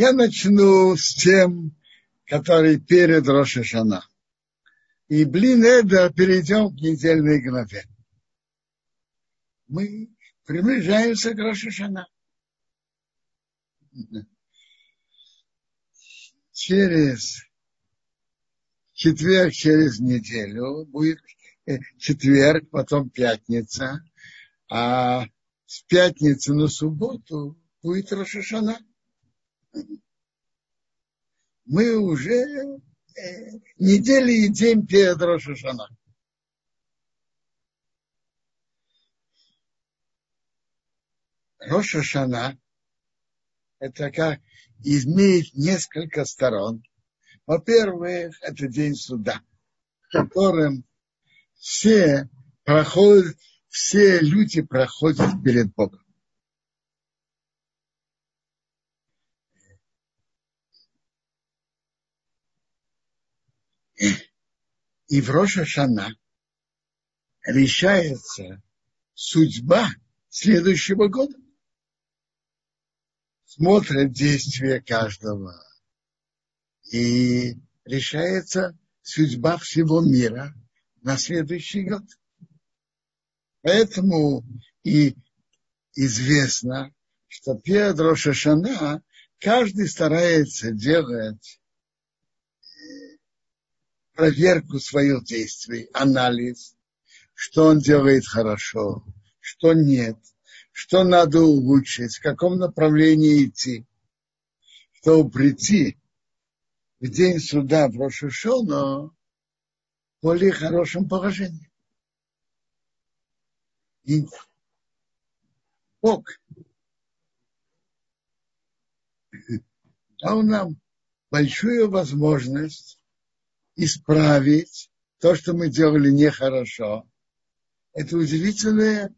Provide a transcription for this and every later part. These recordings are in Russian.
Я начну с тем, который перед Рошашана. И блин, это перейдем к недельной главе. Мы приближаемся к Рошашана. Через четверг, через неделю будет э, четверг, потом пятница, а с пятницы на субботу будет Рошашана. Мы уже э, недели и день перед Рошашана. Рошашана это как имеет несколько сторон. Во-первых, это день суда, в котором все проходят, все люди проходят перед Богом. И в Роша Шана решается судьба следующего года. Смотрят действия каждого. И решается судьба всего мира на следующий год. Поэтому и известно, что перед Рошашана каждый старается делать проверку своих действий, анализ, что он делает хорошо, что нет, что надо улучшить, в каком направлении идти, чтобы прийти в день суда в Рошашона в более хорошем положении. И Бог дал нам большую возможность исправить то, что мы делали нехорошо. Это удивительный,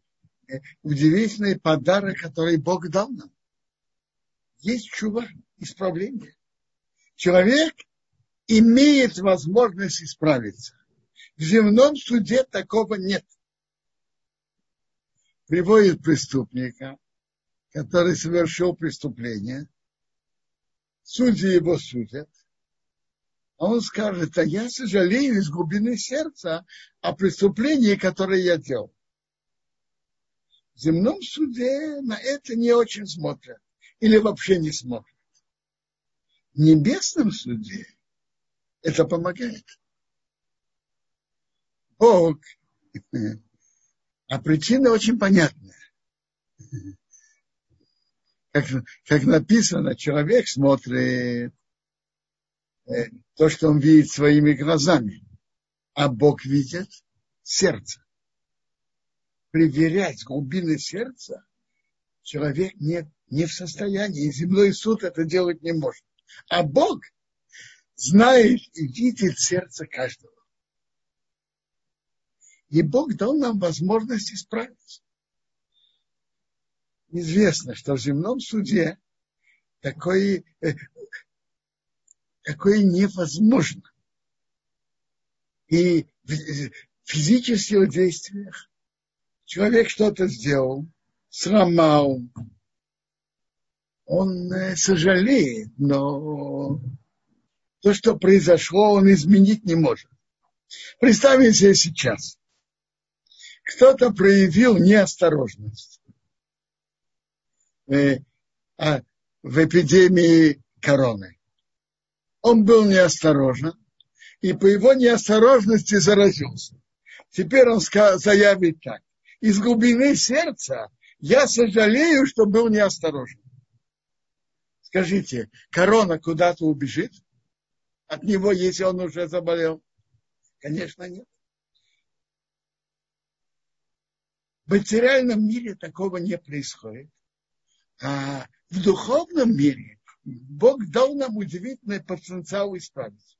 удивительный подарок, который Бог дал нам. Есть чува, исправление. Человек имеет возможность исправиться. В земном суде такого нет. Приводит преступника, который совершил преступление. Судьи его судят а он скажет, а я сожалею из глубины сердца о преступлении, которое я делал. В земном суде на это не очень смотрят или вообще не смотрят. В небесном суде это помогает. Бог, а причина очень понятная. Как, как написано, человек смотрит то, что он видит своими глазами, а Бог видит сердце. Проверять глубины сердца человек не, не в состоянии, и земной суд это делать не может. А Бог знает и видит сердце каждого. И Бог дал нам возможность исправиться. Известно, что в земном суде такой, э, такое невозможно. И в физических действиях человек что-то сделал, сломал, он э, сожалеет, но то, что произошло, он изменить не может. Представим себе сейчас. Кто-то проявил неосторожность э, а, в эпидемии короны он был неосторожен, и по его неосторожности заразился. Теперь он заявит так. Из глубины сердца я сожалею, что был неосторожен. Скажите, корона куда-то убежит от него, если он уже заболел? Конечно, нет. В материальном мире такого не происходит. А в духовном мире Бог дал нам удивительный потенциал исправить.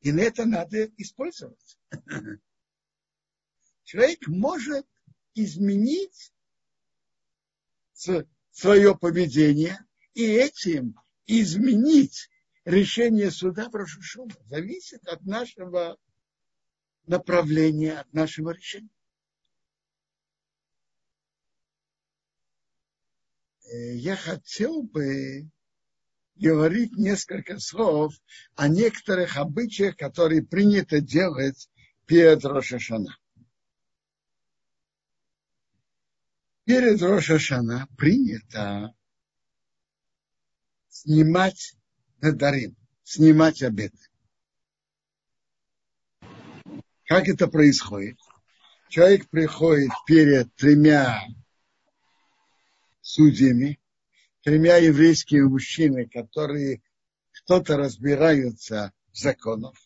И на это надо использовать. Человек может изменить свое поведение и этим изменить решение суда в Рошушума. Зависит от нашего направления, от нашего решения. Я хотел бы говорит несколько слов о некоторых обычаях, которые принято делать перед Рошашана. Перед Рошашана принято снимать надарим, снимать обеты. Как это происходит? Человек приходит перед тремя судьями, тремя еврейскими мужчинами, которые кто-то разбираются в законах.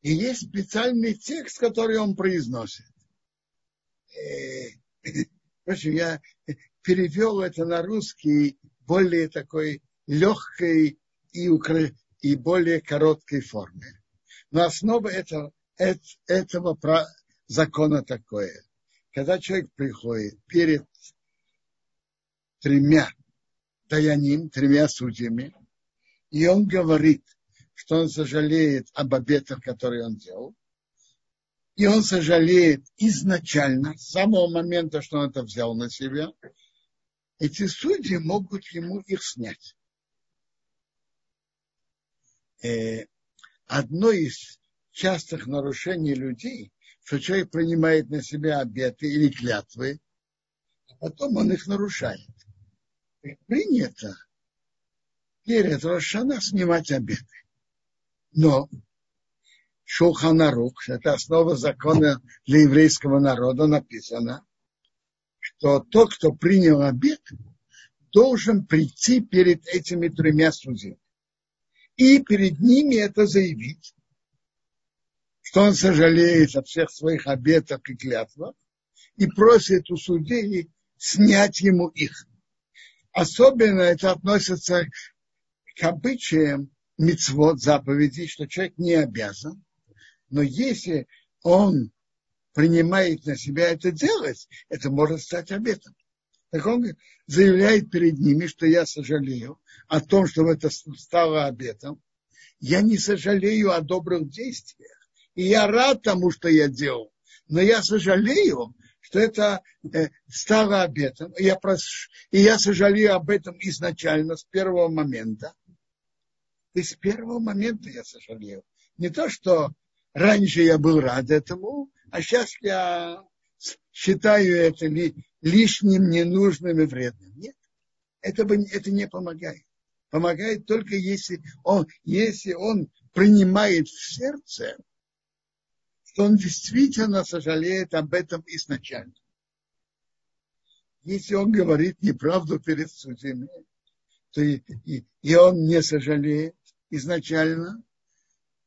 И есть специальный текст, который он произносит. Э, я перевел это на русский более такой легкой и, укра... и более короткой форме. Но основа этого, этого закона такое. Когда человек приходит перед тремя даяним, тремя судьями, и он говорит, что он сожалеет об обетах, которые он делал, и он сожалеет изначально, с самого момента, что он это взял на себя, эти судьи могут ему их снять. Э, одно из частых нарушений людей, что человек принимает на себя обеты или клятвы, а потом он их нарушает принято перед Рошана снимать обеты. Но Шулханарух, это основа закона для еврейского народа, написано, что тот, кто принял обет, должен прийти перед этими тремя судьями. И перед ними это заявить, что он сожалеет от всех своих обетов и клятвах и просит у судей снять ему их. Особенно это относится к обычаям мицвод заповедей, что человек не обязан. Но если он принимает на себя это делать, это может стать обетом. Так он заявляет перед ними, что я сожалею о том, что это стало обетом. Я не сожалею о добрых действиях. И я рад тому, что я делал. Но я сожалею что это э, стало обетом. И я, прошу, и я сожалею об этом изначально, с первого момента. И с первого момента я сожалею. Не то, что раньше я был рад этому, а сейчас я считаю это ли, лишним, ненужным и вредным. Нет, это, бы, это не помогает. Помогает только если он, если он принимает в сердце что он действительно сожалеет об этом изначально. Если он говорит неправду перед судьями, то и, и, и он не сожалеет изначально,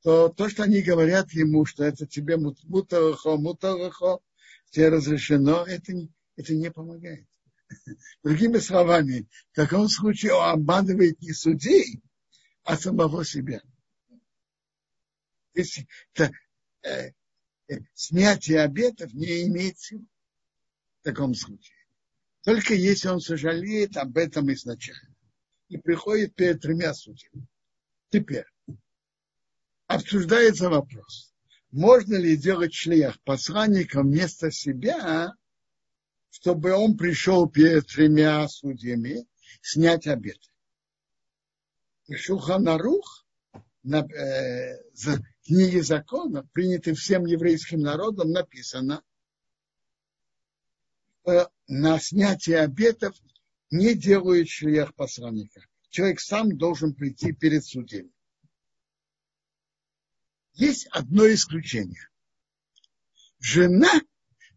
то то, что они говорят ему, что это тебе мутарахо, мутарахо, тебе разрешено, это, это не помогает. Другими словами, в таком случае он обманывает не судей, а самого себя. Если, э, снятие обетов не имеет силы в таком случае. Только если он сожалеет об этом изначально и приходит перед тремя судьями. Теперь обсуждается вопрос, можно ли делать шлях посланником вместо себя, чтобы он пришел перед тремя судьями снять обет. И Шуханарух на, э, книге закона, принятой всем еврейским народом, написано, что на снятие обетов не делают шлях посланника. Человек сам должен прийти перед судьями. Есть одно исключение. Жена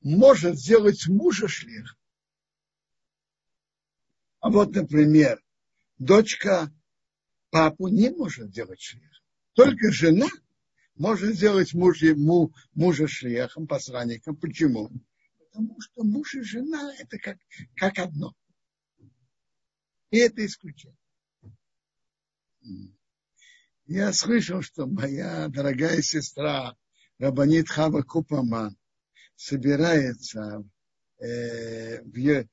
может сделать мужа шлях. А вот, например, дочка папу не может делать шлях. Только жена может сделать муж, ему, мужа шлехом, посланником. Почему? Потому что муж и жена это как, как одно. И это исключение. Я слышал, что моя дорогая сестра Рабанит Хава Купаман собирается э, в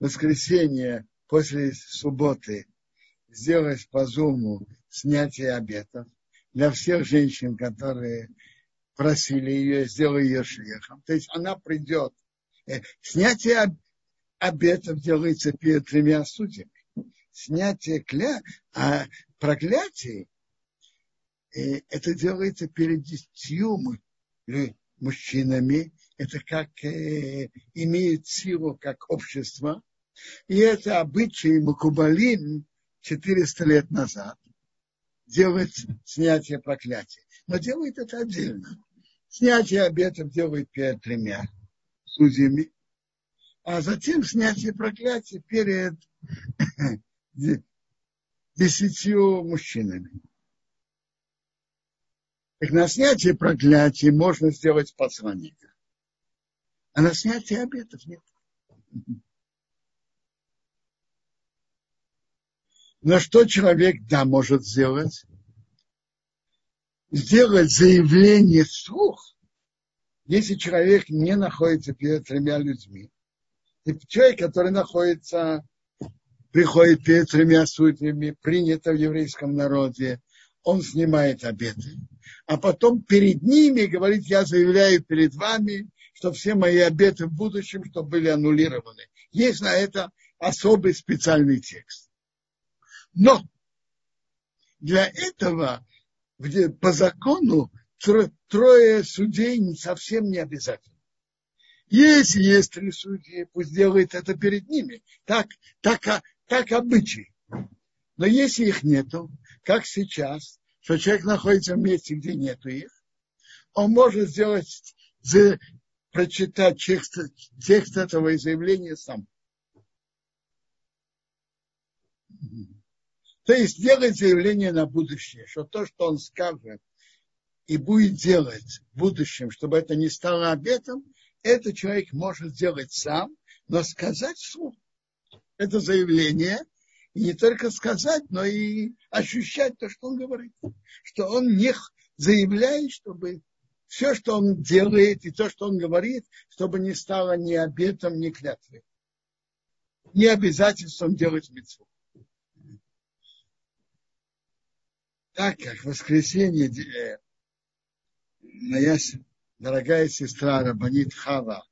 воскресенье после субботы сделать по зуму снятие обетов для всех женщин, которые просили ее, сделай ее шлехом. То есть она придет. Э, снятие обетов делается перед тремя судьями. снятие кля... а проклятий, э, это делается перед десятью мужчинами. Это как э, имеет силу как общество. И это обычай Макубалин 400 лет назад делать снятие проклятия. Но делает это отдельно. Снятие обетов делает перед тремя судьями, а затем снятие проклятия перед десятью мужчинами. Так на снятие проклятия можно сделать посланника. А на снятие обетов нет. Но что человек, да, может сделать? Сделать заявление вслух, если человек не находится перед тремя людьми. И человек, который находится, приходит перед тремя судьями, принято в еврейском народе, он снимает обеты, а потом перед ними говорит, я заявляю перед вами, что все мои обеты в будущем, что были аннулированы. Есть на это особый специальный текст. Но для этого по закону трое судей совсем не обязательно. Если есть три судьи, пусть делает это перед ними. Так, так, так обычай. Но если их нету, как сейчас, что человек находится в месте, где нету их, он может сделать, прочитать текст, текст этого заявления сам. То есть делать заявление на будущее, что то, что он скажет и будет делать в будущем, чтобы это не стало обетом, это человек может сделать сам, но сказать вслух. Это заявление, и не только сказать, но и ощущать то, что он говорит. Что он не заявляет, чтобы все, что он делает, и то, что он говорит, чтобы не стало ни обетом, ни клятвой. Не обязательством делать митцву. Так как воскресенье э, моя дорогая сестра Рабанит Хава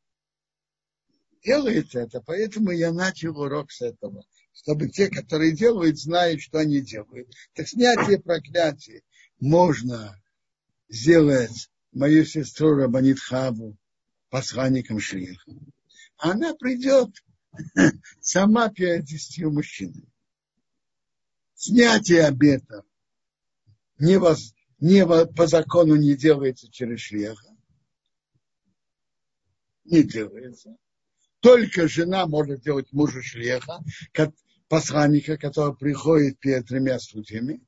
делает это, поэтому я начал урок с этого, чтобы те, которые делают, знают, что они делают. Так снятие проклятия можно сделать мою сестру Рабанит Хаву посланником Шлиха. Она придет сама перед десятью мужчинами. Снятие обетов не, воз, не по закону не делается через шлеха. Не делается. Только жена может делать мужа шлеха, посланника, который приходит перед тремя судьями.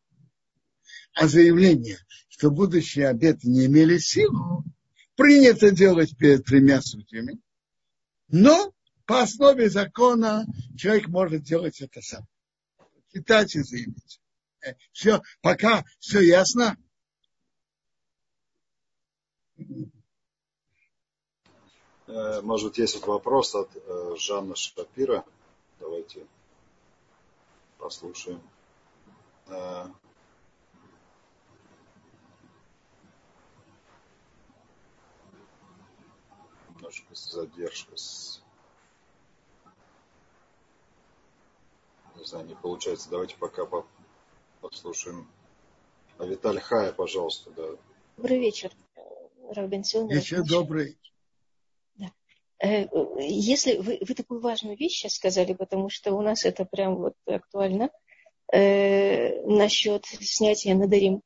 А заявление, что будущие обеты не имели силу, принято делать перед тремя судьями. Но по основе закона человек может делать это сам. Читать и заявить. Все, пока все ясно? Э, может есть вот вопрос от э, Жанны Шапира. Давайте послушаем. Э, немножко задержка с не знаю, не получается. Давайте пока послушаем. А Виталий Хая, пожалуйста, да. Добрый вечер, Равбенсион. Вечер добрый. Да. Э, если вы, вы такую важную вещь сейчас сказали, потому что у нас это прям вот актуально, э, насчет снятия надарим.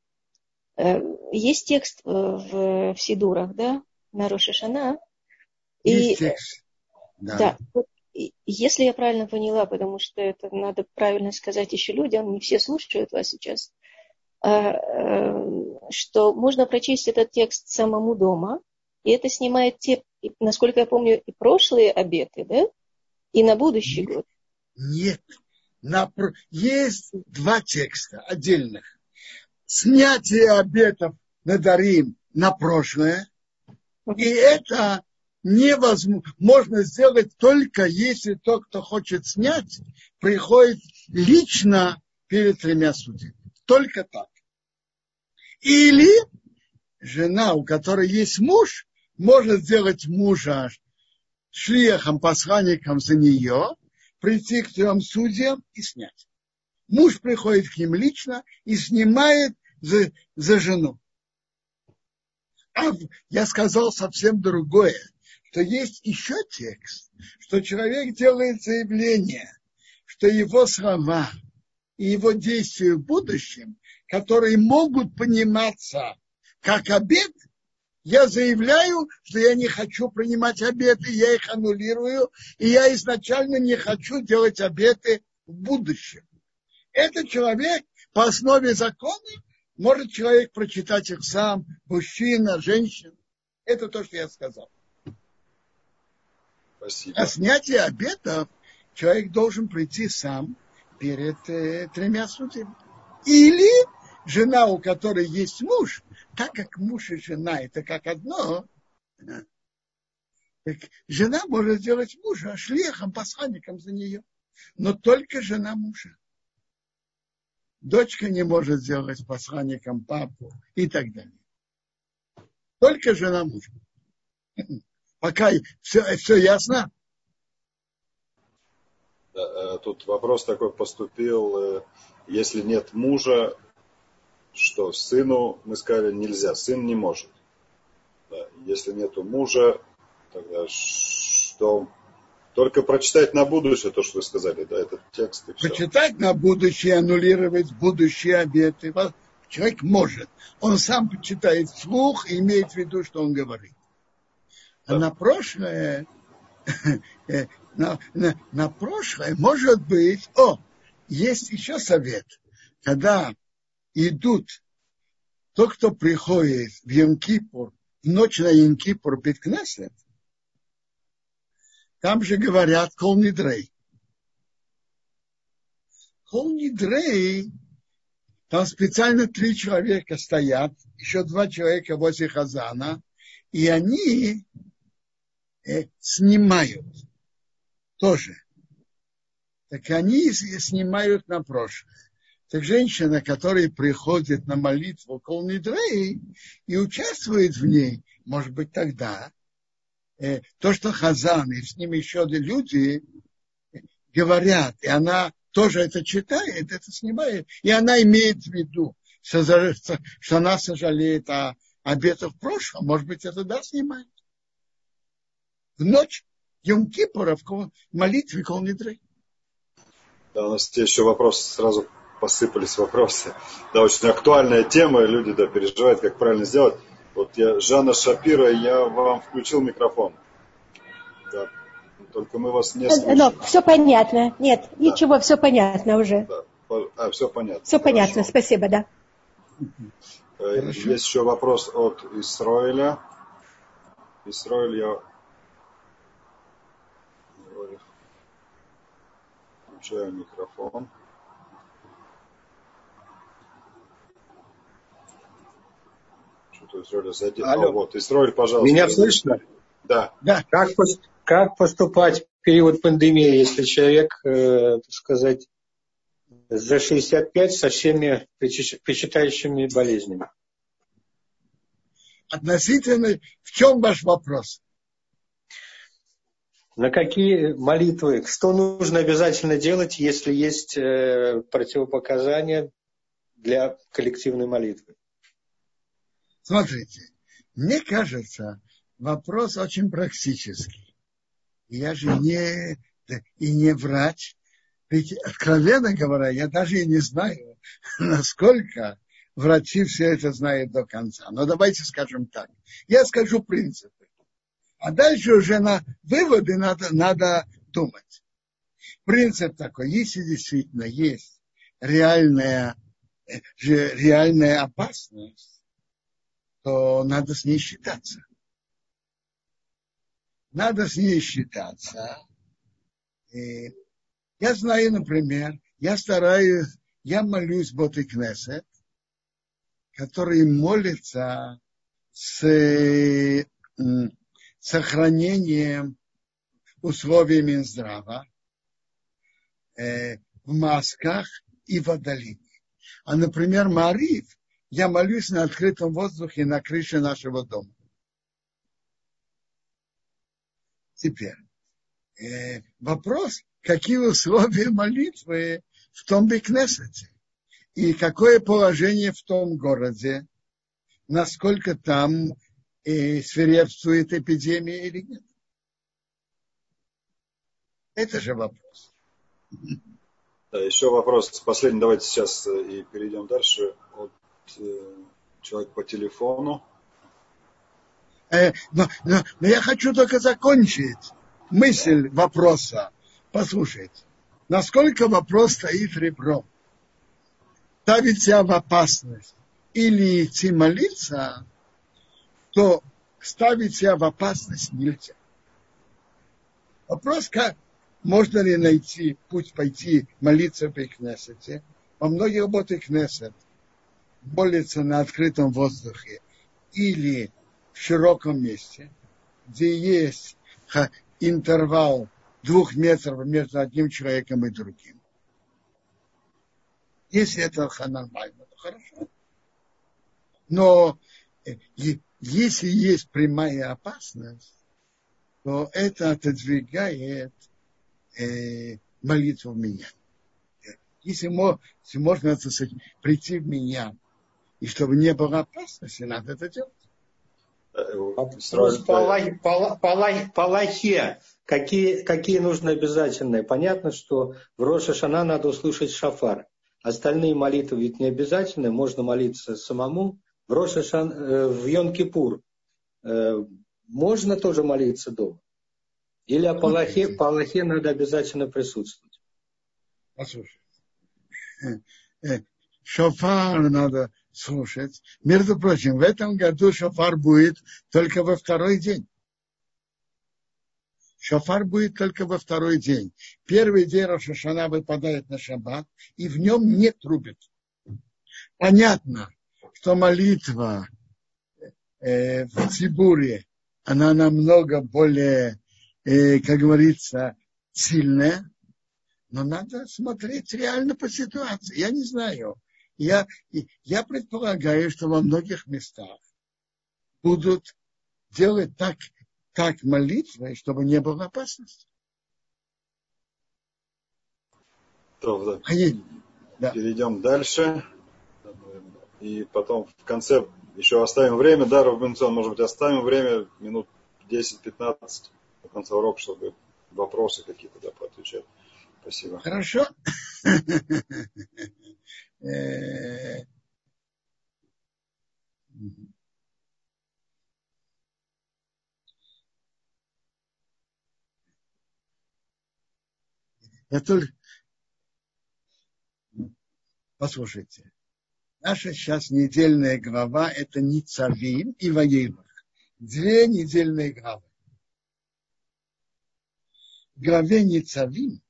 Э, есть текст в, в Сидурах, да, на Рошашана. Есть и, текст. Да. да если я правильно поняла, потому что это надо правильно сказать еще людям, не все слушают вас сейчас, а, э, что можно прочесть этот текст самому дома, и это снимает те, насколько я помню, и прошлые обеты, да, и на будущий нет, год. Нет, на, есть два текста отдельных. Снятие обетов на Дарим на прошлое, и это невозможно, можно сделать только если тот, кто хочет снять, приходит лично перед тремя судьями. Только так. Или жена, у которой есть муж, может сделать мужа шлехом, посланником за нее, прийти к трем судьям и снять. муж приходит к ним лично и снимает за, за жену. А я сказал совсем другое, что есть еще текст, что человек делает заявление, что его слова и его действия в будущем, которые могут пониматься как обед, я заявляю, что я не хочу принимать обеты, я их аннулирую, и я изначально не хочу делать обеты в будущем. Этот человек по основе закона может человек прочитать их сам, мужчина, женщина. Это то, что я сказал. Спасибо. А снятие обетов человек должен прийти сам перед э, тремя судьями. Или жена, у которой есть муж, так как муж и жена это как одно, так жена может сделать мужа шлехом, посланником за нее. Но только жена мужа. Дочка не может сделать посланником папу и так далее. Только жена мужа. Пока все, все ясно? Э, тут вопрос такой поступил. Э, если нет мужа, что сыну, мы сказали, нельзя, сын не может. Если нету мужа, тогда что? Только прочитать на будущее то, что вы сказали, да, этот текст. И все. Прочитать на будущее, аннулировать будущие обеты. Человек может. Он сам почитает вслух и имеет в виду, что он говорит. А на прошлое, э, на, на, на прошлое может быть, о, есть еще совет, когда идут, тот, кто приходит в Йом-Кипур, в ночь на Йом-Кипур там же говорят Кол Нидрей. Кол Нидрей, там специально три человека стоят, еще два человека возле Хазана, и они снимают тоже. Так они снимают на прошлое. Так женщина, которая приходит на молитву Колнидрей и участвует в ней, может быть, тогда э, то, что Хазан и с ним еще люди говорят, и она тоже это читает, это снимает, и она имеет в виду, что, она сожалеет о обетах в прошлом, может быть, это да, снимает. В ночь Йом-Кипура в молитве Колнидрей. Да, у нас есть еще вопрос сразу посыпались вопросы. Да, очень актуальная тема, люди да, переживают, как правильно сделать. Вот я, Жанна Шапира, я вам включил микрофон. Да. Только мы вас не э, слышим. Но все понятно. Нет, да. ничего, все понятно уже. Да. А, все понятно. Все Хорошо. понятно, спасибо, да. Э, Хорошо. Есть еще вопрос от Исроиля. Исроиль, я включаю микрофон. Что-то Израиль сзади. Алло. А, вот, Израиль, пожалуйста. Меня слышно? Да. да. Как, как поступать в период пандемии, если человек, э, так сказать, за 65 со всеми причитающими болезнями? Относительно, в чем ваш вопрос? На какие молитвы, что нужно обязательно делать, если есть э, противопоказания для коллективной молитвы? Смотрите, мне кажется, вопрос очень практический. Я же не, и не врач. Ведь, откровенно говоря, я даже и не знаю, насколько врачи все это знают до конца. Но давайте скажем так. Я скажу принципы. А дальше уже на выводы надо, надо думать. Принцип такой, если действительно есть реальная, э, реальная опасность, то надо с ней считаться. Надо с ней считаться. И я знаю, например, я стараюсь, я молюсь Боты Кнесет, который молится с сохранением условий Минздрава э, в масках и в Адалине. А, например, Марив я молюсь на открытом воздухе на крыше нашего дома. Теперь, э, вопрос, какие условия молитвы в том Бекнесете. И какое положение в том городе, насколько там э, свирепствует эпидемия или нет. Это же вопрос. Да, еще вопрос последний. Давайте сейчас э, и перейдем дальше. От э, человека по телефону. Э, но, но, но я хочу только закончить мысль вопроса. Послушайте, насколько вопрос стоит ребром? Ставить себя в опасность или идти молиться, то ставить себя в опасность нельзя. Вопрос, как можно ли найти путь пойти молиться в Кнессете. Во многих работах Кнессет молится на открытом воздухе или в широком месте, где есть интервал двух метров между одним человеком и другим. Если это нормально, то хорошо. Но э, если есть прямая опасность, то это отодвигает э, молитву в меня. Если, если можно сказать, прийти в меня, и чтобы не было опасности, надо это делать. Вопрос по, по, по, по лахе. Какие, какие нужны обязательные? Понятно, что в Роша Шана надо услышать шафар. Остальные молитвы ведь не обязательны. Можно молиться самому. В Роша Шан, э, в Йом-Кипур э, можно тоже молиться дома. Или о Палахе, по Аллахе надо обязательно присутствовать. Послушай. Э, шофар надо слушать. Между прочим, в этом году шофар будет только во второй день. Шофар будет только во второй день. Первый день Рошашана выпадает на шаббат, и в нем не трубит. Понятно, что молитва э, в Цибуре, она намного более э, как говорится, сильная, но надо смотреть реально по ситуации. Я не знаю. Я, я предполагаю, что во многих местах будут делать так, так молитвы, чтобы не было опасности. Да. Перейдем дальше. И потом в конце еще оставим время, да, Робинсон, может быть, оставим время минут 10-15 до конца урока, чтобы вопросы какие-то да, поотвечать. Спасибо. Хорошо. Э, я только... Послушайте. Наша сейчас недельная глава – это Ницавим и Ваилах. Две недельные главы главе Ницавим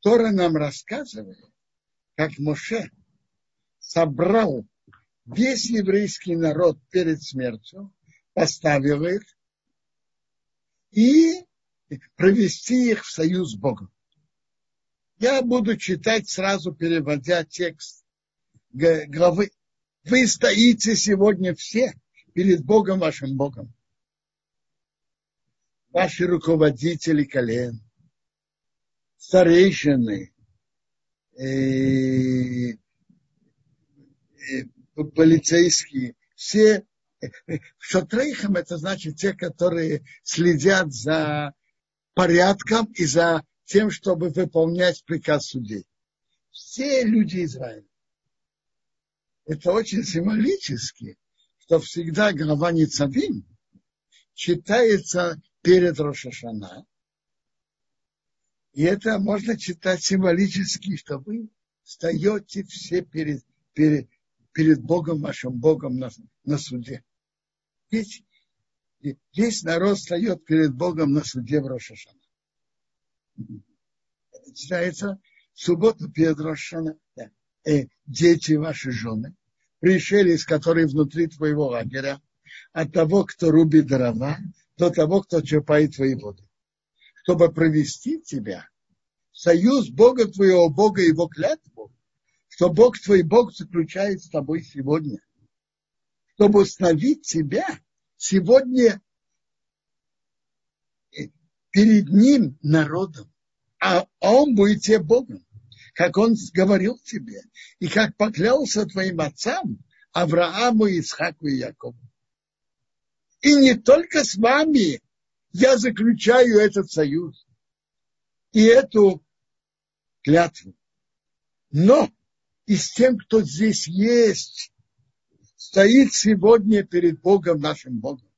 Тора нам рассказывает, как Моше собрал весь еврейский народ перед смертью, поставил их и провести их в союз с Богом. Я буду читать сразу, переводя текст главы. Вы стоите сегодня все перед Богом вашим Богом ваши руководители колен, старейшины, э, э, полицейские, все шатрейхам это значит те, которые следят за порядком и за тем, чтобы выполнять приказ судей. Все люди Израиля. Это очень символически, что всегда глава Ницавим читается перед Рошашана. И это можно читать символически, что вы встаете все перед, перед, перед Богом, вашим Богом на, на суде. Весь, весь народ встает перед Богом на суде в Рошашана. Это читается в субботу перед Рошашана. Э, дети ваши жены, пришелец, который внутри твоего лагеря, от того, кто рубит дрова, до того, кто черпает твои воды. Чтобы провести тебя в союз Бога твоего, Бога его клятву, что Бог твой Бог заключает с тобой сегодня. Чтобы установить тебя сегодня перед ним народом, а он будет тебе Богом. Как он говорил тебе, и как поклялся твоим отцам, Аврааму, Исхаку и Якову. И не только с вами я заключаю этот союз и эту клятву, но и с тем, кто здесь есть, стоит сегодня перед Богом, нашим Богом.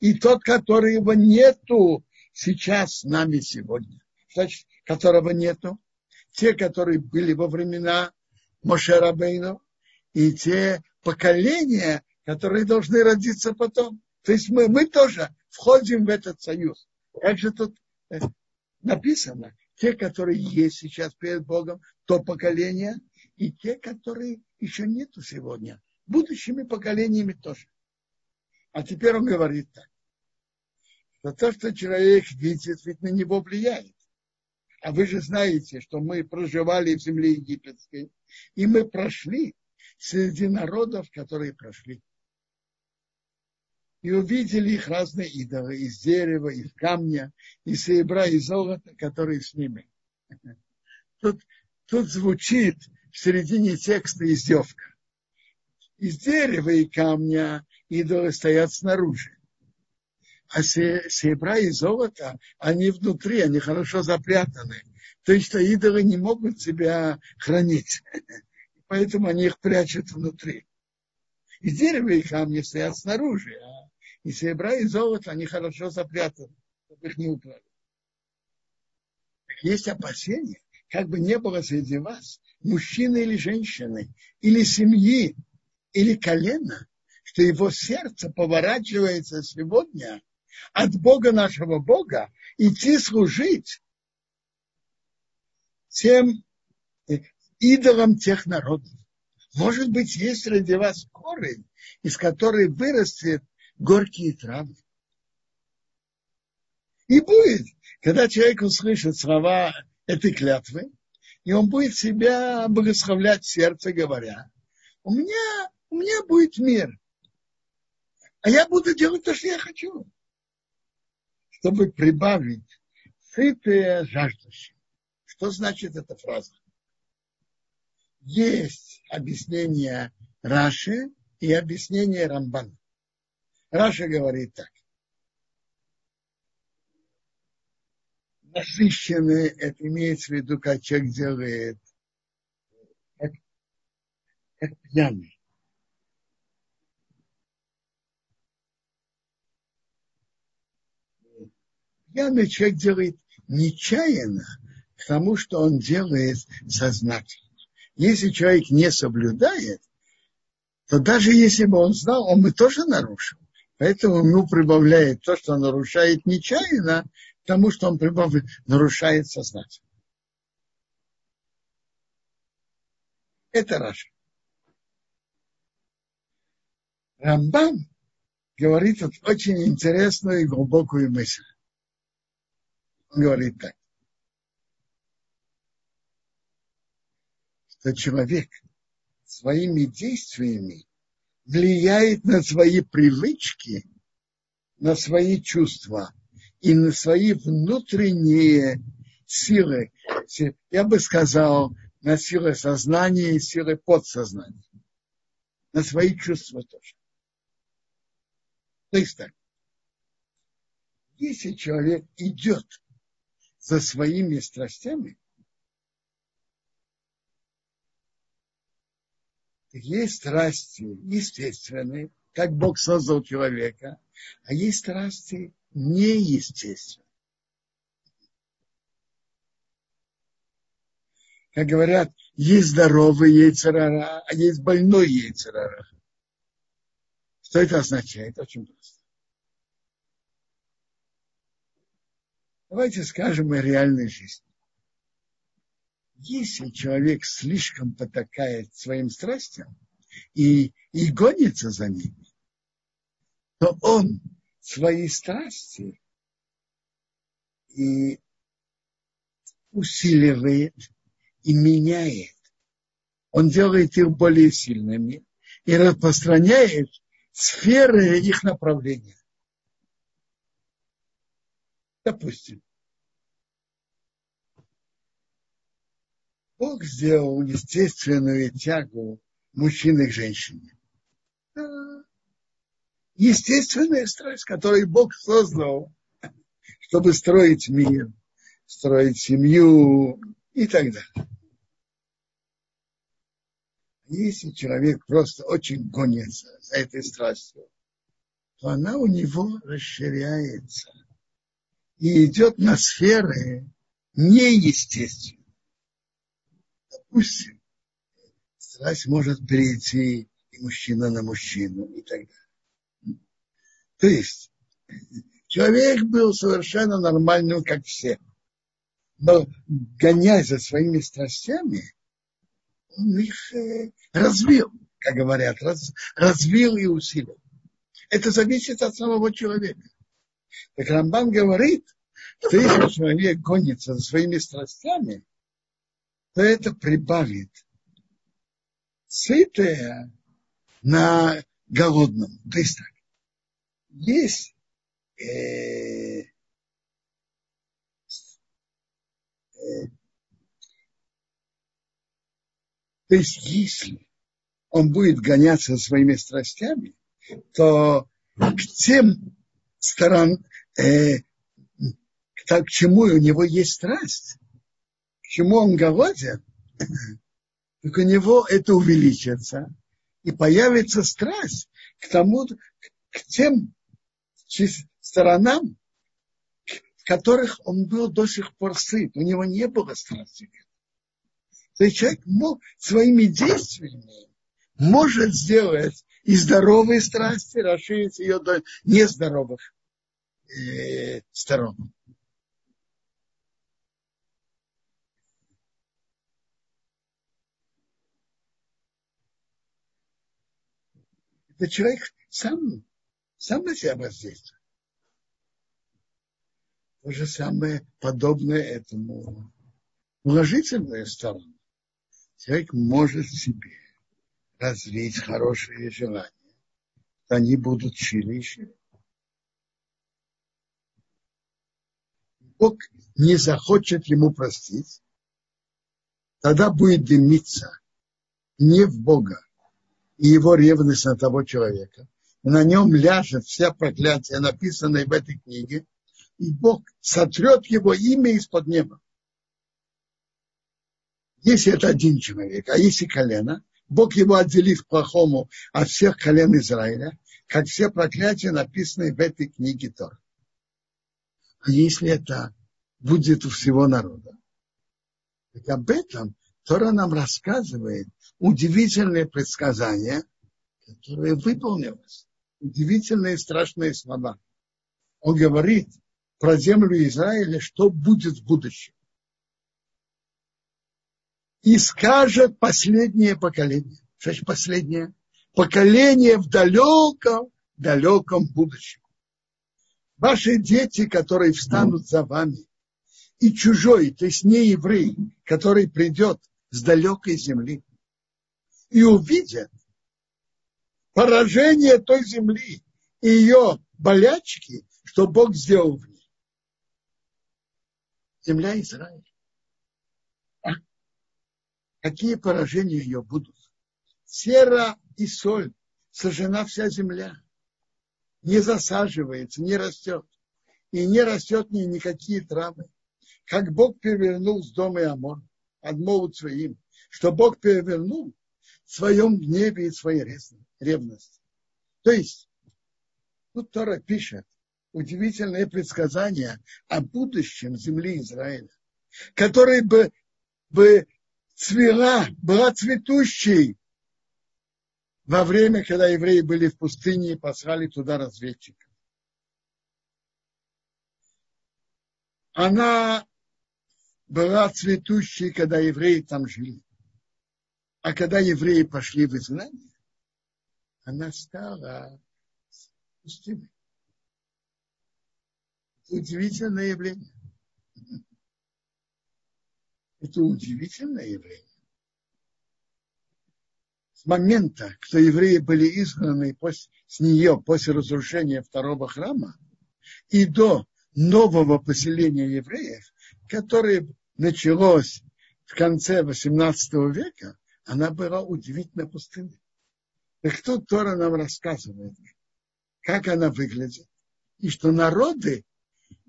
И тот, которого нету сейчас с нами сегодня. Значит, которого нету. Те, которые были во времена Мошерабейну, и те поколения, которые должны родиться потом. То есть мы, мы тоже входим в этот союз. Как же тут э, написано? Те, которые есть сейчас перед Богом, то поколение, и те, которые еще нету сегодня. Будущими поколениями тоже. А теперь он говорит так. То, что человек видит, ведь на него влияет. А вы же знаете, что мы проживали в земле египетской, и мы прошли среди народов, которые прошли. И увидели их разные идолы из дерева, из камня, из серебра, и золота, которые с ними. Тут, тут звучит в середине текста издевка. Из дерева и камня идолы стоят снаружи. А серебра и золото, они внутри, они хорошо запрятаны. То есть, что идолы не могут себя хранить. Поэтому они их прячут внутри. И дерево и камни стоят снаружи, а и серебра и золото, они хорошо запрятаны, чтобы их не украли. Есть опасения, как бы не было среди вас мужчины или женщины, или семьи, или колена, что его сердце поворачивается сегодня от Бога нашего Бога идти служить тем э, идолам тех народов. Может быть, есть среди вас корень, из которой вырастет горькие травы. И будет, когда человек услышит слова этой клятвы, и он будет себя благословлять в сердце, говоря, у меня, у меня будет мир, а я буду делать то, что я хочу чтобы прибавить сытые жаждущие. Что значит эта фраза? Есть объяснение Раши и объяснение Рамбана. Раша говорит так. Насыщенный, это имеется в виду, как человек делает, как, как пьяный. Пьяный человек делает нечаянно к тому, что он делает сознательно. Если человек не соблюдает, то даже если бы он знал, он бы тоже нарушил. Поэтому ему прибавляет то, что он нарушает нечаянно, тому, что он прибавляет, нарушает сознательно. Это Раша. Рамбам говорит вот очень интересную и глубокую мысль говорит так, что человек своими действиями влияет на свои привычки, на свои чувства и на свои внутренние силы. Я бы сказал, на силы сознания и силы подсознания. На свои чувства тоже. То есть так. Если человек идет за своими страстями, есть страсти естественные, как Бог создал человека, а есть страсти неестественные. Как говорят, есть здоровый яйцерара, а есть больной яйцерара. Что это означает? Очень просто. Давайте скажем о реальной жизни. Если человек слишком потакает своим страстям и, и гонится за ними, то он свои страсти и усиливает и меняет. Он делает их более сильными и распространяет сферы их направления. Допустим, Бог сделал естественную тягу мужчины к женщине. Естественная страсть, которую Бог создал, чтобы строить мир, строить семью и так далее. Если человек просто очень гонится за этой страстью, то она у него расширяется и идет на сферы неестественные. Допустим, страсть может перейти и мужчина на мужчину и так далее. То есть человек был совершенно нормальным, как все. Но гоняясь за своими страстями, он их э, развил, как говорят, раз, развил и усилил. Это зависит от самого человека. Так Рамбан говорит, что если человек гонится за своими страстями, то это прибавит сытое на голодном. То есть так, есть э, э, То есть, если он будет гоняться своими страстями, то к тем сторон, э, к, к чему у него есть страсть, чему он голоден, так у него это увеличится, и появится страсть к тому, к тем сторонам, в которых он был до сих пор сыт. У него не было страсти. То есть человек мог, своими действиями может сделать и здоровые страсти, расширить ее до нездоровых э, сторон. Это человек сам, сам на себя воздействует. То же самое подобное этому положительная сторона человек может себе развить хорошие желания, они будут шире и шире. Бог не захочет ему простить, тогда будет дымиться в Бога и его ревность на того человека. И на нем ляжет вся проклятие, написанное в этой книге, и Бог сотрет его имя из-под неба. Если это один человек, а если колено, Бог его отделит плохому от всех колен Израиля, как все проклятия, написанные в этой книге Тор. А если это будет у всего народа? Так об этом Тора нам рассказывает удивительные предсказания, которые выполнились. Удивительные страшные слова. Он говорит про землю Израиля, что будет в будущем и скажет последнее поколение. Что значит последнее? Поколение в далеком, далеком будущем. Ваши дети, которые встанут за вами, и чужой, то есть не еврей, который придет с далекой земли, и увидят поражение той земли и ее болячки, что Бог сделал в ней. Земля Израиля. Какие поражения ее будут? Сера и соль, сожжена вся земля. Не засаживается, не растет. И не растет ни никакие травы. Как Бог перевернул с дома Амон, отмолвут своим, что Бог перевернул своем гневе и своей ревности. То есть, тут Тора пишет удивительное предсказание о будущем земли Израиля, который бы, бы цвела, была цветущей во время, когда евреи были в пустыне и послали туда разведчиков. Она была цветущей, когда евреи там жили. А когда евреи пошли в изгнание, она стала пустыной. Удивительное явление. Это удивительное явление. С момента, когда евреи были изгнаны после, с нее после разрушения второго храма, и до нового поселения евреев, которое началось в конце 18 века, она была удивительно пустынной. Так тут Тора нам рассказывает, как она выглядит. И что народы,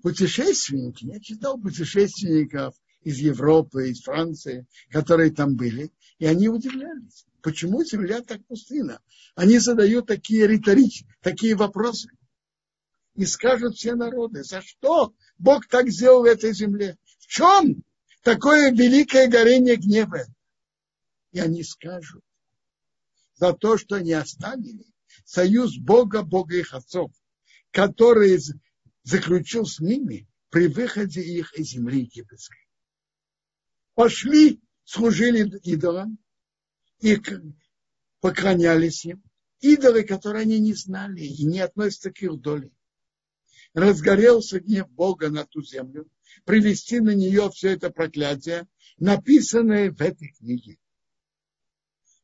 путешественники, я читал путешественников из Европы, из Франции, которые там были, и они удивлялись, почему земля так пустына. Они задают такие риторические, такие вопросы. И скажут все народы, за что Бог так сделал в этой земле? В чем такое великое горение гнева? И они скажут, за то, что они оставили союз Бога, Бога их отцов, который заключил с ними при выходе их из земли египетской. Пошли, служили идолам и поклонялись им. Идолы, которые они не знали и не относятся к их доле. Разгорелся гнев Бога на ту землю, привести на нее все это проклятие, написанное в этой книге.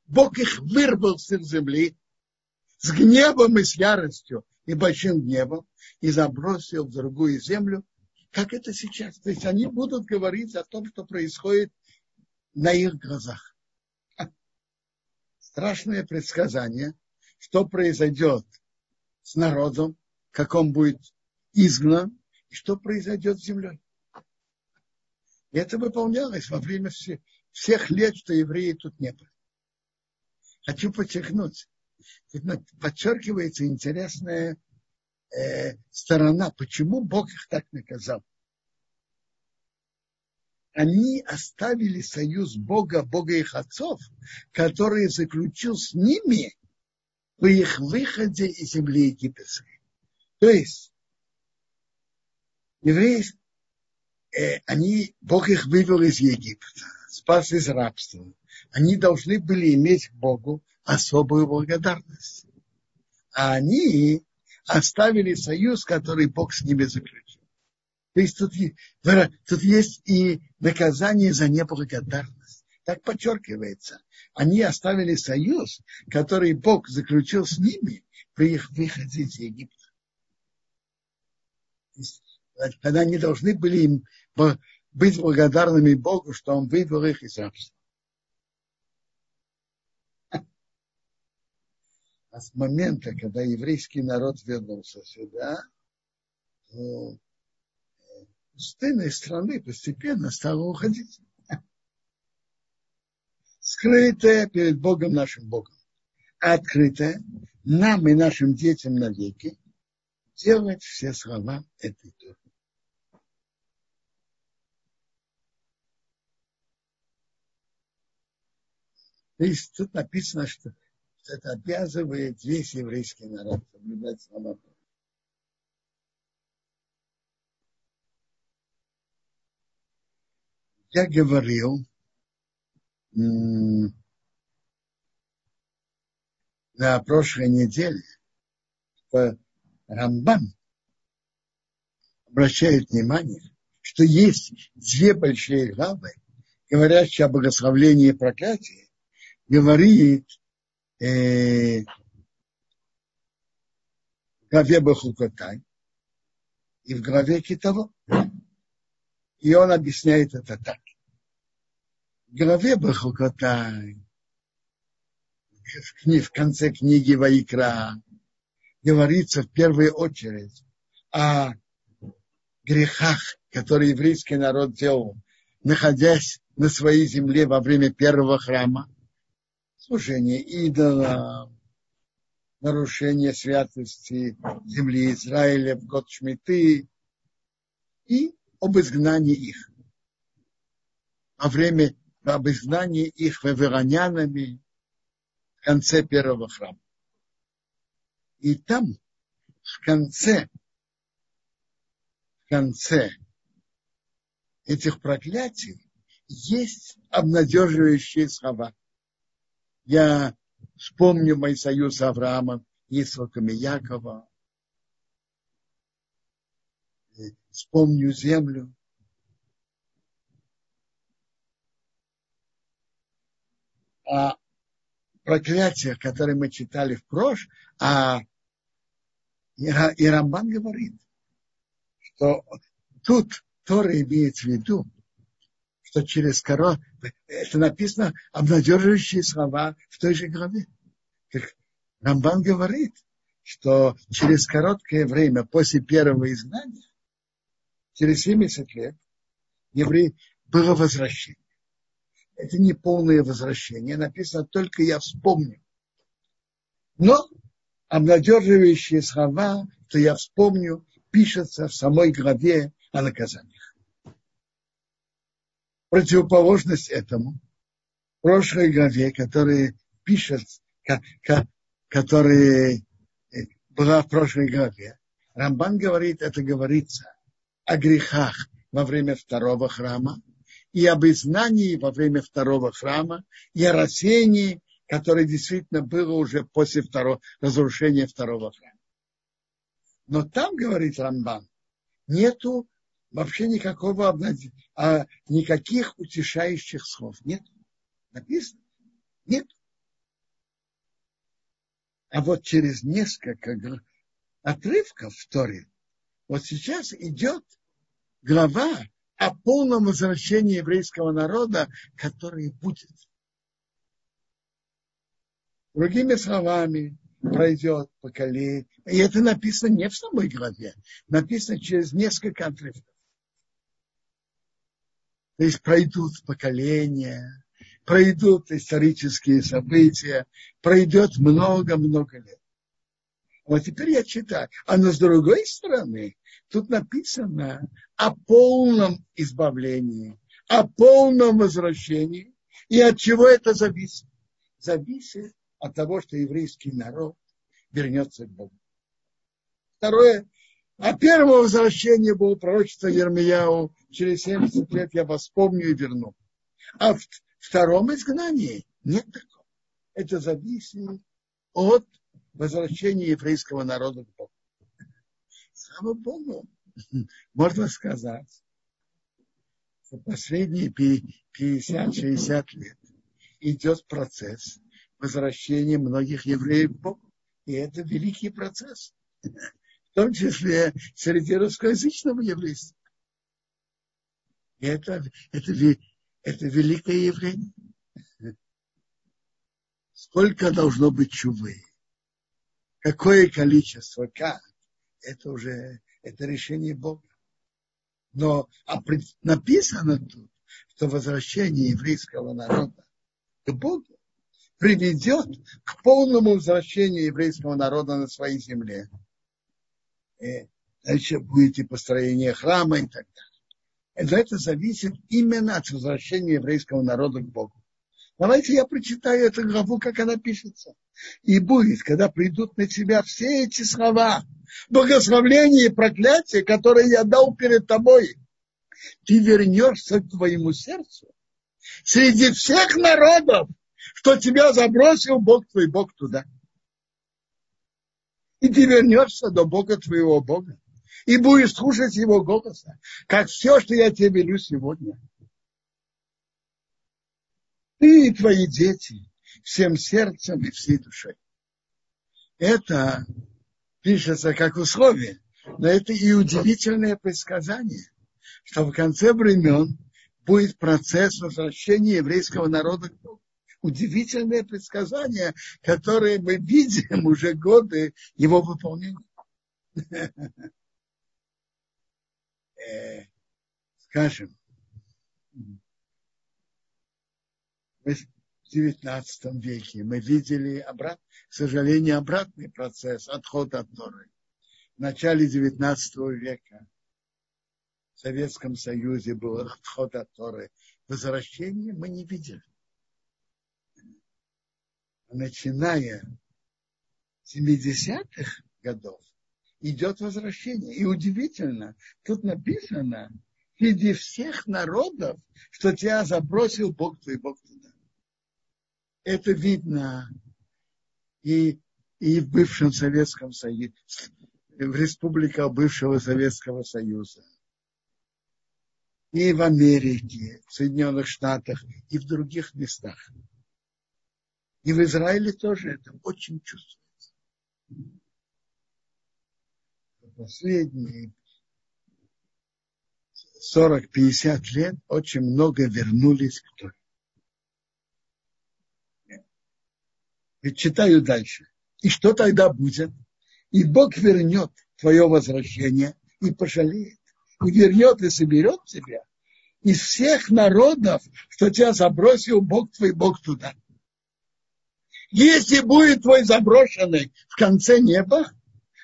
Бог их вырвал с земли с гневом и с яростью и большим гневом и забросил в другую землю, как это сейчас. То есть они будут говорить о том, что происходит на их глазах. Страшное предсказание, что произойдет с народом, как он будет изгнан, и что произойдет с землей. Это выполнялось во время всех лет, что евреи тут не были. Хочу подчеркнуть, подчеркивается интересная э, сторона, почему Бог их так наказал. Они оставили союз Бога, Бога их отцов, который заключил с ними по их выходе из земли египетской. То есть евреи, э, они, Бог их вывел из Египта, спас из рабства. Они должны были иметь к Богу особую благодарность. А они оставили союз, который Бог с ними заключил. То есть тут, тут есть и наказание за неблагодарность. Так подчеркивается. Они оставили союз, который Бог заключил с ними при их выходе из Египта. Когда они должны были им быть благодарными Богу, что Он вывел их из рабства. А с момента, когда еврейский народ вернулся сюда, то пустынной страны постепенно стала уходить. Скрытая перед Богом нашим Богом, а открытая нам и нашим детям навеки делать все слова этой Торы. То есть тут написано, что это обязывает весь еврейский народ соблюдать слова Я говорил на прошлой неделе, что Рамбан обращает внимание, что есть две большие главы, говорящие о благословлении и проклятии, говорит э, главе Бахукотай и в главе Китово. И он объясняет это так. В главе Бахукотай, в, в конце книги Ваикра, говорится в первую очередь о грехах, которые еврейский народ делал, находясь на своей земле во время первого храма, служение идолам, нарушение святости земли Израиля в год Шмиты и об изгнании их. Во время об изгнании их вавилонянами в конце первого храма. И там в конце, в конце этих проклятий есть обнадеживающие слова – я вспомню мой союз с Авраамом, и Якова. Вспомню землю. А проклятие, которое мы читали в прошлом, а и Рамбан говорит, что тут Тора имеет в виду, что через коро... Это написано обнадеживающие слова в той же главе. Как Рамбан говорит, что через короткое время после первого изгнания, через 70 лет, еврей было возвращение. Это не полное возвращение. Написано только я вспомню. Но обнадеживающие слова, что я вспомню, пишется в самой главе о наказаниях. Противоположность этому в прошлой главе, которая пишет, которая э, была в прошлой главе, Рамбан говорит, это говорится о грехах во время второго храма, и об изгнании во время второго храма, и о рассеянии, которое действительно было уже после второго, разрушения второго храма. Но там, говорит Рамбан, нету вообще никакого а, никаких утешающих слов. Нет. Написано. Нет. А вот через несколько отрывков в Торе, вот сейчас идет глава о полном возвращении еврейского народа, который будет. Другими словами, пройдет поколение. И это написано не в самой главе, написано через несколько отрывков. То есть пройдут поколения, пройдут исторические события, пройдет много-много лет. Вот теперь я читаю. А но с другой стороны, тут написано о полном избавлении, о полном возвращении. И от чего это зависит? Зависит от того, что еврейский народ вернется к Богу. Второе, а первое возвращение было пророчество Ермияу, через 70 лет я вас помню и верну. А в втором изгнании нет такого. Это зависит от возвращения еврейского народа к Богу. Слава Богу, можно сказать, что последние 50-60 лет идет процесс возвращения многих евреев к Богу. И это великий процесс. В том числе среди русскоязычного еврейства. И это, это, это великое явление. Сколько должно быть чувы? Какое количество? Как? Это уже это решение Бога. Но а написано тут, что возвращение еврейского народа к Богу приведет к полному возвращению еврейского народа на своей земле. Дальше будет и построение храма и так далее. Но это зависит именно от возвращения еврейского народа к Богу. Давайте я прочитаю эту главу, как она пишется. И будет, когда придут на тебя все эти слова, благословления и проклятия, которые я дал перед тобой, ты вернешься к твоему сердцу среди всех народов, что тебя забросил Бог твой, Бог туда. И ты вернешься до Бога твоего Бога. И будешь слушать его голоса, как все, что я тебе велю сегодня. Ты и твои дети всем сердцем и всей душой. Это пишется как условие, но это и удивительное предсказание, что в конце времен будет процесс возвращения еврейского народа к Богу удивительное предсказание, которое мы видим уже годы его выполнения. Э, скажем, в XIX веке мы видели, обрат, к сожалению, обратный процесс отхода от Торы. В начале XIX века в Советском Союзе был отход от Торы. Возвращение мы не видели начиная с 70-х годов, идет возвращение. И удивительно, тут написано, среди всех народов, что тебя забросил Бог твой, Бог туда. Это видно и, и в бывшем Советском Союзе, в республиках бывшего Советского Союза, и в Америке, в Соединенных Штатах, и в других местах. И в Израиле тоже это очень чувствуется. Последние 40-50 лет очень много вернулись к Торе. И читаю дальше. И что тогда будет? И Бог вернет твое возвращение и пожалеет. И вернет и соберет тебя из всех народов, что тебя забросил Бог твой Бог туда. Если будет твой заброшенный в конце неба,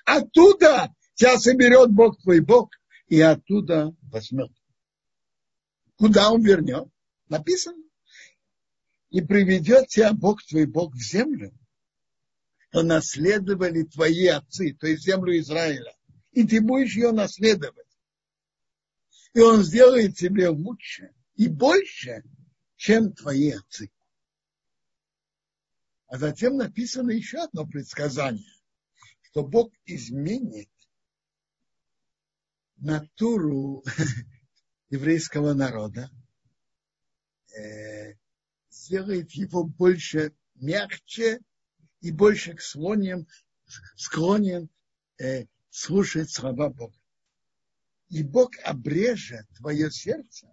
оттуда тебя соберет Бог твой Бог и оттуда возьмет. Куда он вернет? Написано. И приведет тебя Бог твой Бог в землю, что наследовали твои отцы, то есть землю Израиля. И ты будешь ее наследовать. И он сделает тебе лучше и больше, чем твои отцы. А затем написано еще одно предсказание, что Бог изменит натуру еврейского народа, э, сделает его больше мягче и больше склонен, склонен э, слушать слова Бога. И Бог обрежет твое сердце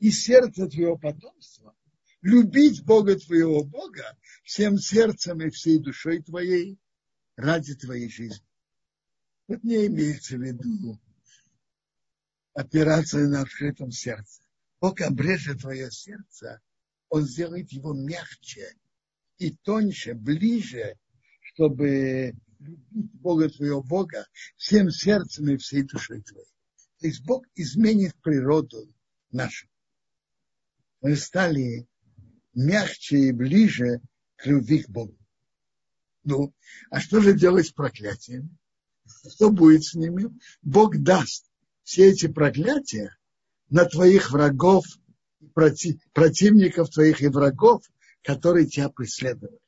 и сердце твоего потомства любить Бога твоего Бога всем сердцем и всей душой твоей ради твоей жизни. Вот не имеется в виду операция на открытом сердце. Бог обрежет твое сердце, Он сделает его мягче и тоньше, ближе, чтобы любить Бога твоего Бога всем сердцем и всей душой твоей. То есть Бог изменит природу нашу. Мы стали мягче и ближе к любви к Богу. Ну, а что же делать с проклятиями? Что будет с ними? Бог даст все эти проклятия на твоих врагов, против, противников твоих и врагов, которые тебя преследовали.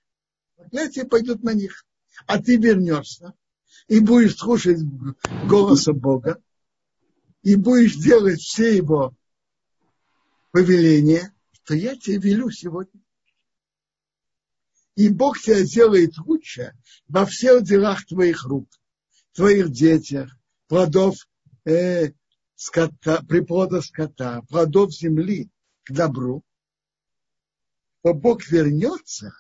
Проклятия пойдут на них. А ты вернешься и будешь слушать голоса Бога, и будешь делать все его повеления, что я тебе велю сегодня. И Бог тебя сделает лучше во всех делах твоих рук, твоих детях, плодов э, скота, приплода скота, плодов земли к добру, то Бог вернется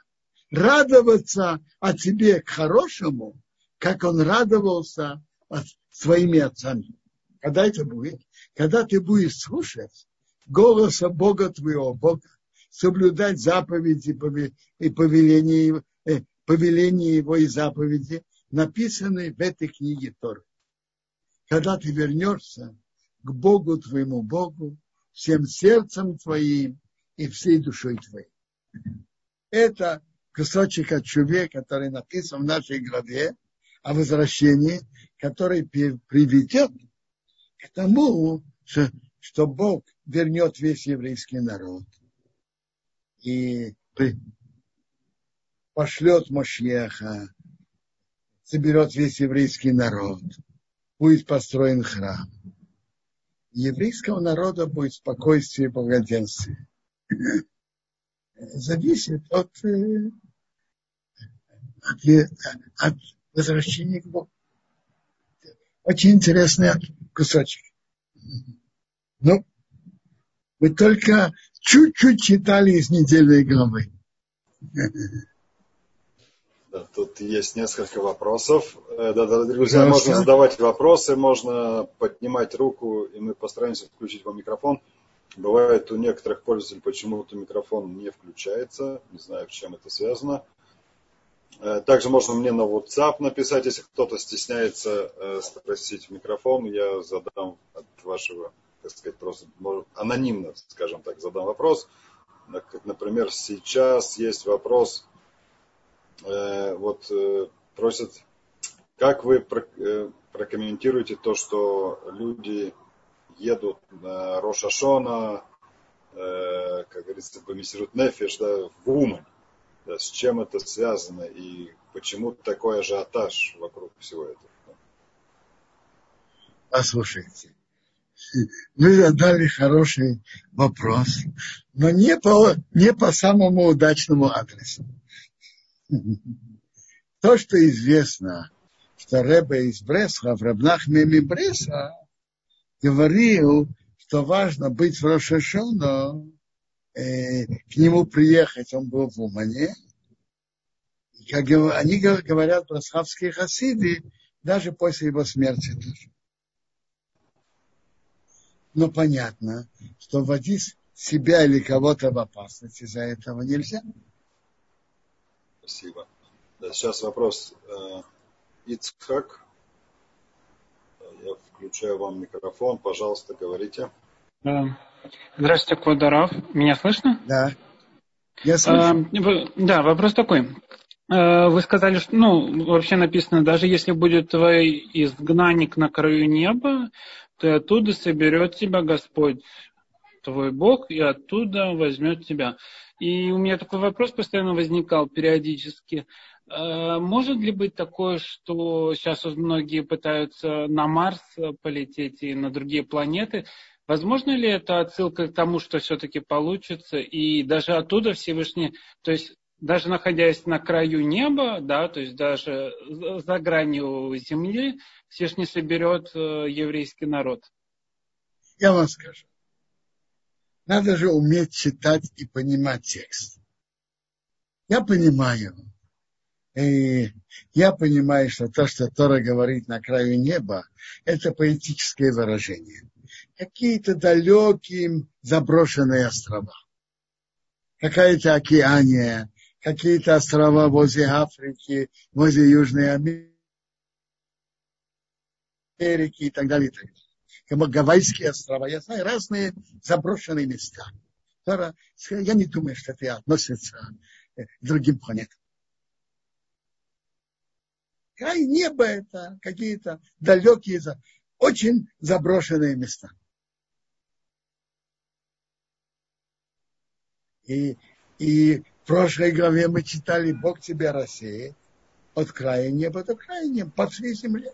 радоваться о тебе к хорошему, как он радовался от своими отцами. Когда это будет? Когда ты будешь слушать голоса Бога твоего, Бога, соблюдать заповеди и повеления, э, повеления его и заповеди, написанные в этой книге Торы. Когда ты вернешься к Богу твоему Богу, всем сердцем твоим и всей душой твоей. Это кусочек от чуве, который написан в нашей главе о возвращении, который приведет к тому, что Бог вернет весь еврейский народ и пошлет Мошьеха, соберет весь еврейский народ, будет построен храм. Еврейского народа будет спокойствие и благоденствие. Зависит от, э, от, от возвращения к Богу. Очень интересный кусочек. Ну, мы только чуть-чуть читали из недельной главы. Да, тут есть несколько вопросов. Э, да, да, друзья, можно задавать вопросы, можно поднимать руку, и мы постараемся включить вам микрофон. Бывает у некоторых пользователей почему-то микрофон не включается. Не знаю, с чем это связано. Э, также можно мне на WhatsApp написать, если кто-то стесняется э, спросить микрофон, я задам от вашего, так сказать, просто анонимно, скажем так, задам вопрос. Как, например, сейчас есть вопрос, э, вот просят, как вы прокомментируете то, что люди едут на Рошашона, как говорится, помиссируют Нефиш, да, в Умань да, с чем это связано и почему такой ажиотаж вокруг всего этого? Послушайте, вы задали хороший вопрос, но не по, не по самому удачному адресу. То, что известно, что Рэбе из Бреслав, Рабнах Меми Бреса, говорил, что важно быть в Рошашоно, э, к нему приехать, он был в Умане. Как они говорят, брасхавские хасиды, даже после его смерти тоже. Но понятно, что вводить себя или кого-то в опасность из-за этого нельзя. Спасибо. Да, сейчас вопрос. Э, Ицхак, я включаю вам микрофон. Пожалуйста, говорите. Здравствуйте, Квадаров. Меня слышно? Да. Я слышу. А, да, вопрос такой. Э, вы сказали, что, ну, вообще написано, даже если будет твой изгнанник на краю неба, то оттуда соберет тебя Господь, твой Бог, и оттуда возьмет тебя. И у меня такой вопрос постоянно возникал периодически. Э, может ли быть такое, что сейчас многие пытаются на Марс полететь и на другие планеты? Возможно ли это отсылка к тому, что все-таки получится, и даже оттуда Всевышний, то есть даже находясь на краю неба, да, то есть даже за гранью земли, Всевышний соберет э, еврейский народ. Я вам скажу. Надо же уметь читать и понимать текст. Я понимаю, и я понимаю, что то, что Тора говорит на краю неба, это поэтическое выражение. Какие-то далекие заброшенные острова. Какая-то океания, какие-то острова возле Африки, возле Южной Америки и так далее. И так далее. Гавайские острова, я знаю, разные заброшенные места. Я не думаю, что это относится к другим планетам. Край неба это какие-то далекие, очень заброшенные места. И, и прошлой главе мы читали, Бог тебя рассеет от края неба до края неба, по всей земле.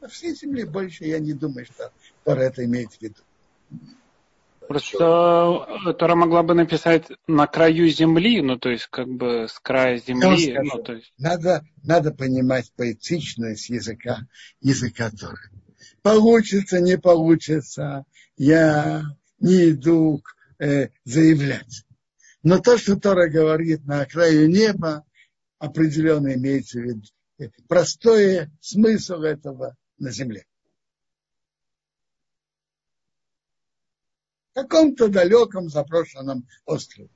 По всей земле больше я не думаю, что Тора это имеет в виду. Просто э, Тора могла бы написать на краю земли, ну то есть как бы с края земли. Ну, то есть... надо, надо понимать поэтичность языка, языка Торы. Получится, не получится, я не иду э, заявлять. Но то, что Тора говорит на краю неба, определенно имеется в виду. Простой смысл этого на земле. В каком-то далеком запрошенном острове.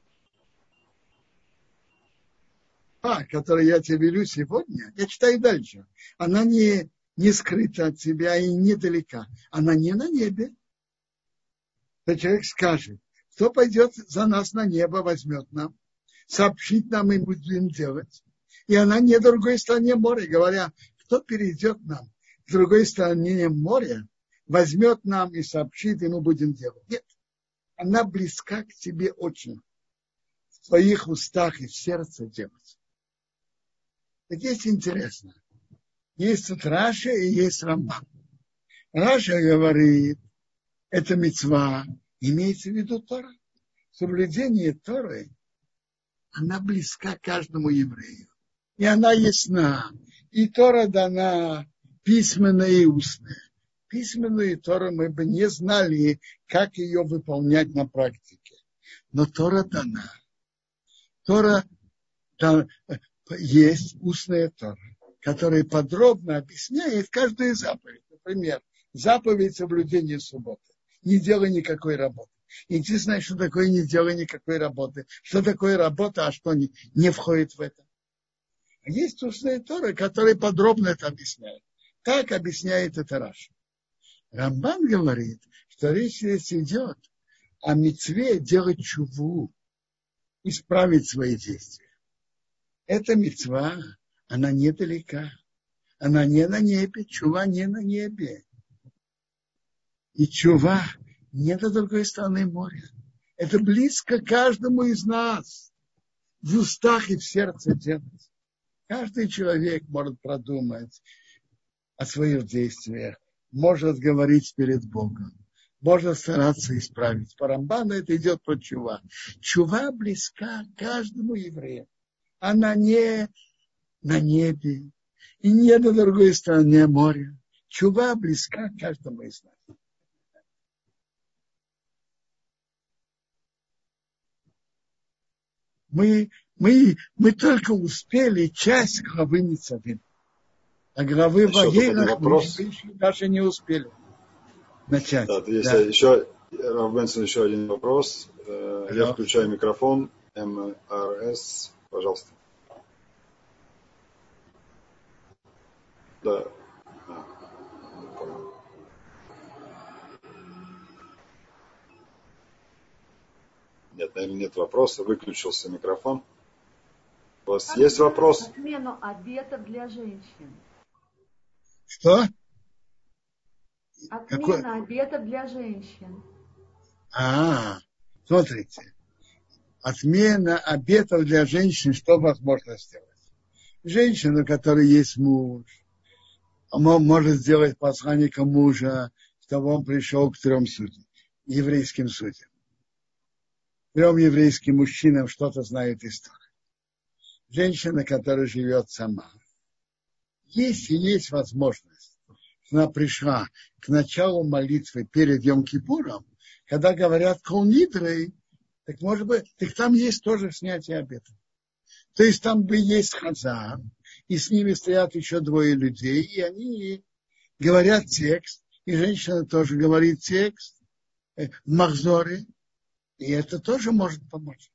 А, который я тебе велю сегодня, я читаю дальше. Она не, не скрыта от тебя и недалека. Она не на небе. То человек скажет, кто пойдет за нас на небо, возьмет нам, сообщит нам и будем делать. И она не другой стороне моря, говоря, кто перейдет нам в другой стороне моря, возьмет нам и сообщит, и мы будем делать. Нет, она близка к тебе очень. В твоих устах и в сердце делать. Так есть интересно. Есть тут Раши и есть Рамбам. Раши говорит, это мицва, Имеется в виду Тора. Соблюдение Торы, она близка каждому еврею. И она ясна. И Тора дана письменная и устная. Письменную Тору мы бы не знали, как ее выполнять на практике. Но Тора дана. Тора да, есть устная Тора, которая подробно объясняет каждую заповедь. Например, заповедь соблюдения субботы не делай никакой работы. И ты что такое не делай никакой работы. Что такое работа, а что не, не входит в это. Есть устные Торы, которые подробно это объясняют. Так объясняет это Раша. Рамбан говорит, что речь здесь идет о мецве делать чуву, исправить свои действия. Эта мецва, она недалека. Она не на небе, чува не на небе и чува не до другой стороны моря. Это близко каждому из нас. В устах и в сердце делать. Каждый человек может продумать о своих действиях, может говорить перед Богом, может стараться исправить. По Рамбану это идет про чува. Чува близка каждому еврею. Она не на небе и не на другой стороне моря. Чува близка каждому из нас. Мы, мы, мы только успели часть главы Ницавим. А главы Ваерах мы еще даже не успели начать. Да, есть Да. еще, Раф Бенсон, еще один вопрос. Э, Я Пожалуйста. включаю микрофон. МРС, пожалуйста. Да. Нет, наверное, нет вопроса. Выключился микрофон. У вас есть вопрос? Отмену обетов для женщин. Что? Отмена Какой? обетов для женщин. А, смотрите. Отмена обетов для женщин, что возможно сделать? Женщина, у которой есть муж, она может сделать посланника мужа, чтобы он пришел к трем судьям, еврейским судьям. Трем еврейским мужчинам что-то знает историю. Женщина, которая живет сама. Если есть возможность, она пришла к началу молитвы перед Йом-Кипуром, когда говорят колнидрой, так может быть, так там есть тоже снятие обета. То есть там бы есть хазан, и с ними стоят еще двое людей, и они говорят текст, и женщина тоже говорит текст э, в Махзоре, и это тоже может помочь.